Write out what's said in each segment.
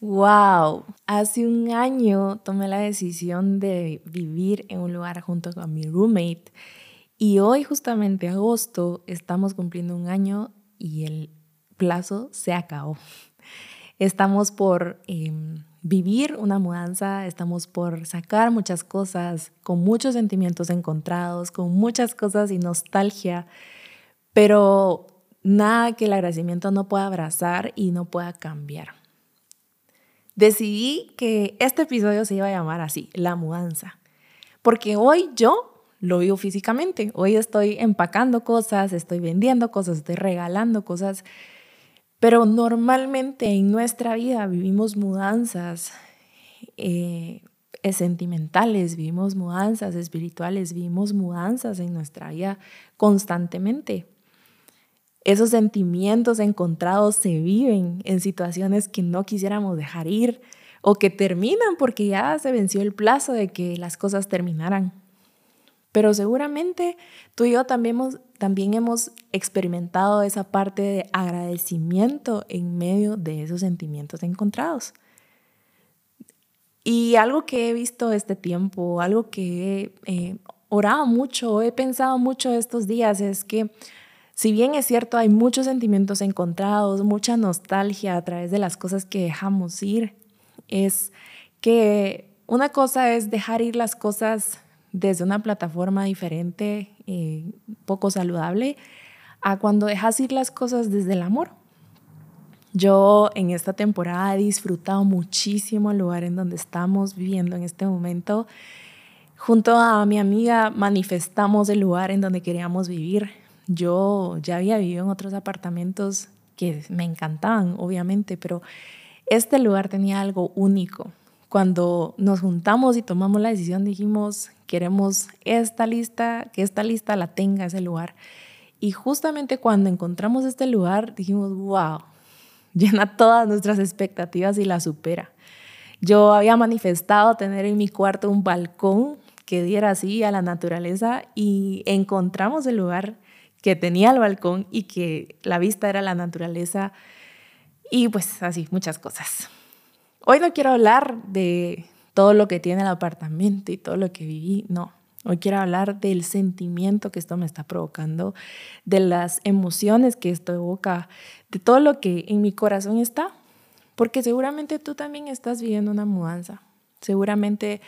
Wow, hace un año tomé la decisión de vivir en un lugar junto con mi roommate y hoy justamente agosto estamos cumpliendo un año y el plazo se acabó. Estamos por em, vivir una mudanza, estamos por sacar muchas cosas con muchos sentimientos encontrados, con muchas cosas y nostalgia, pero nada que el agradecimiento no pueda abrazar y no pueda cambiar decidí que este episodio se iba a llamar así, la mudanza. Porque hoy yo lo vivo físicamente. Hoy estoy empacando cosas, estoy vendiendo cosas, estoy regalando cosas. Pero normalmente en nuestra vida vivimos mudanzas eh, sentimentales, vivimos mudanzas espirituales, vivimos mudanzas en nuestra vida constantemente. Esos sentimientos encontrados se viven en situaciones que no quisiéramos dejar ir o que terminan porque ya se venció el plazo de que las cosas terminaran. Pero seguramente tú y yo también hemos, también hemos experimentado esa parte de agradecimiento en medio de esos sentimientos encontrados. Y algo que he visto este tiempo, algo que he eh, orado mucho, he pensado mucho estos días es que si bien es cierto, hay muchos sentimientos encontrados, mucha nostalgia a través de las cosas que dejamos ir, es que una cosa es dejar ir las cosas desde una plataforma diferente, eh, poco saludable, a cuando dejas ir las cosas desde el amor. Yo en esta temporada he disfrutado muchísimo el lugar en donde estamos viviendo en este momento. Junto a mi amiga manifestamos el lugar en donde queríamos vivir. Yo ya había vivido en otros apartamentos que me encantaban, obviamente, pero este lugar tenía algo único. Cuando nos juntamos y tomamos la decisión, dijimos, queremos esta lista, que esta lista la tenga ese lugar. Y justamente cuando encontramos este lugar, dijimos, wow, llena todas nuestras expectativas y la supera. Yo había manifestado tener en mi cuarto un balcón que diera así a la naturaleza y encontramos el lugar que tenía el balcón y que la vista era la naturaleza y pues así, muchas cosas. Hoy no quiero hablar de todo lo que tiene el apartamento y todo lo que viví, no. Hoy quiero hablar del sentimiento que esto me está provocando, de las emociones que esto evoca, de todo lo que en mi corazón está, porque seguramente tú también estás viviendo una mudanza, seguramente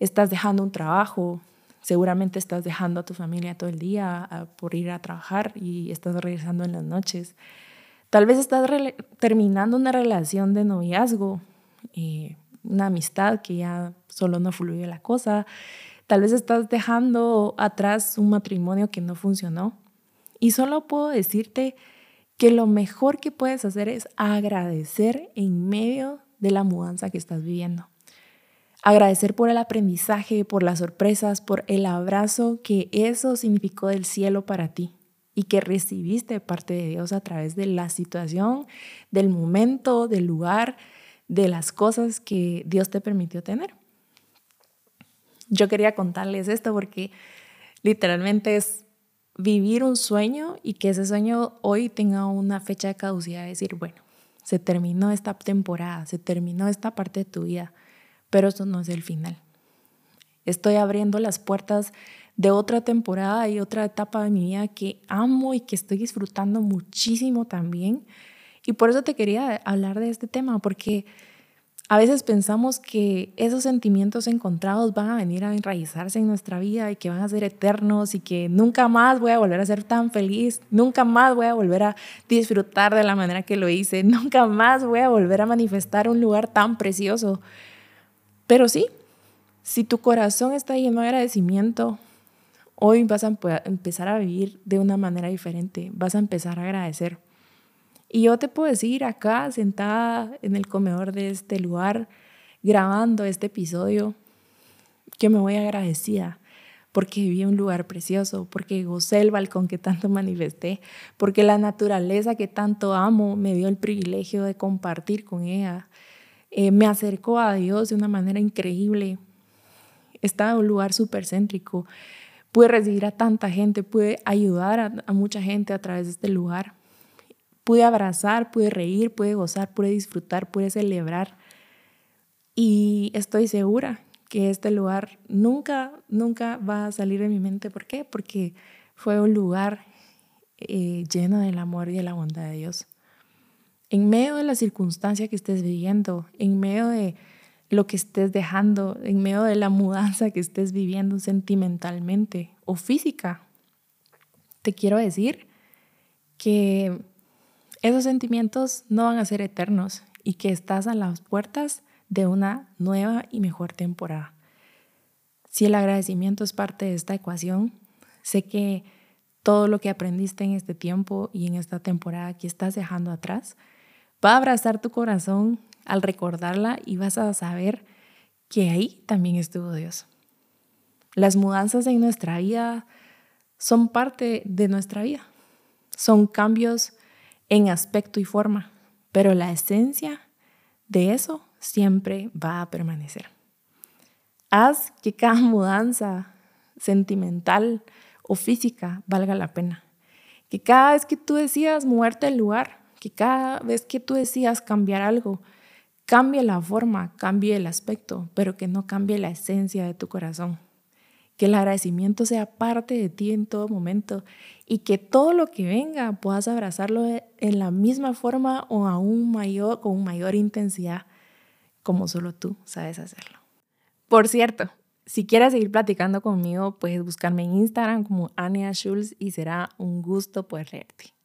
estás dejando un trabajo, Seguramente estás dejando a tu familia todo el día por ir a trabajar y estás regresando en las noches. Tal vez estás terminando una relación de noviazgo, eh, una amistad que ya solo no fluye la cosa. Tal vez estás dejando atrás un matrimonio que no funcionó. Y solo puedo decirte que lo mejor que puedes hacer es agradecer en medio de la mudanza que estás viviendo. Agradecer por el aprendizaje, por las sorpresas, por el abrazo que eso significó del cielo para ti y que recibiste parte de Dios a través de la situación, del momento, del lugar, de las cosas que Dios te permitió tener. Yo quería contarles esto porque literalmente es vivir un sueño y que ese sueño hoy tenga una fecha de caducidad, decir, bueno, se terminó esta temporada, se terminó esta parte de tu vida pero eso no es el final. Estoy abriendo las puertas de otra temporada y otra etapa de mi vida que amo y que estoy disfrutando muchísimo también. Y por eso te quería hablar de este tema, porque a veces pensamos que esos sentimientos encontrados van a venir a enraizarse en nuestra vida y que van a ser eternos y que nunca más voy a volver a ser tan feliz, nunca más voy a volver a disfrutar de la manera que lo hice, nunca más voy a volver a manifestar un lugar tan precioso. Pero sí, si tu corazón está lleno de agradecimiento, hoy vas a empezar a vivir de una manera diferente, vas a empezar a agradecer. Y yo te puedo decir acá, sentada en el comedor de este lugar, grabando este episodio, que me voy agradecida porque viví un lugar precioso, porque gocé el balcón que tanto manifesté, porque la naturaleza que tanto amo me dio el privilegio de compartir con ella, eh, me acercó a Dios de una manera increíble. Estaba en un lugar súper céntrico. Pude recibir a tanta gente, pude ayudar a, mucha gente a través de este lugar. Pude abrazar, pude reír, pude gozar, pude disfrutar, pude celebrar. Y estoy segura que este lugar nunca, nunca va a salir de mi mente. ¿Por qué? Porque fue un lugar eh, lleno del amor y de la bondad de Dios. En medio de la circunstancia que estés viviendo, en medio de lo que estés dejando, en medio de la mudanza que estés viviendo sentimentalmente o física, te quiero decir que esos sentimientos no van a ser eternos y que estás a las puertas de una nueva y mejor temporada. Si el agradecimiento es parte de esta ecuación, sé que todo lo que aprendiste en este tiempo y en esta temporada que estás dejando atrás va a abrazar tu corazón al recordarla y vas a saber que ahí también estuvo Dios. Las mudanzas en nuestra vida son parte de nuestra vida. Son cambios en aspecto y forma, pero la esencia de eso siempre va a permanecer. Haz que cada mudanza sentimental o física valga la pena. Que cada vez que tú decidas moverte del lugar, que cada vez que tú decidas cambiar algo, cambie la forma, cambie el aspecto, pero que no cambie la esencia de tu corazón. Que el agradecimiento sea parte de ti en todo momento y que todo lo que venga puedas abrazarlo en la misma forma o aún mayor, con mayor intensidad como solo tú sabes hacerlo. Por cierto, si quieres seguir platicando conmigo, puedes buscarme en Instagram como Ania Schulz y será un gusto poder leerte.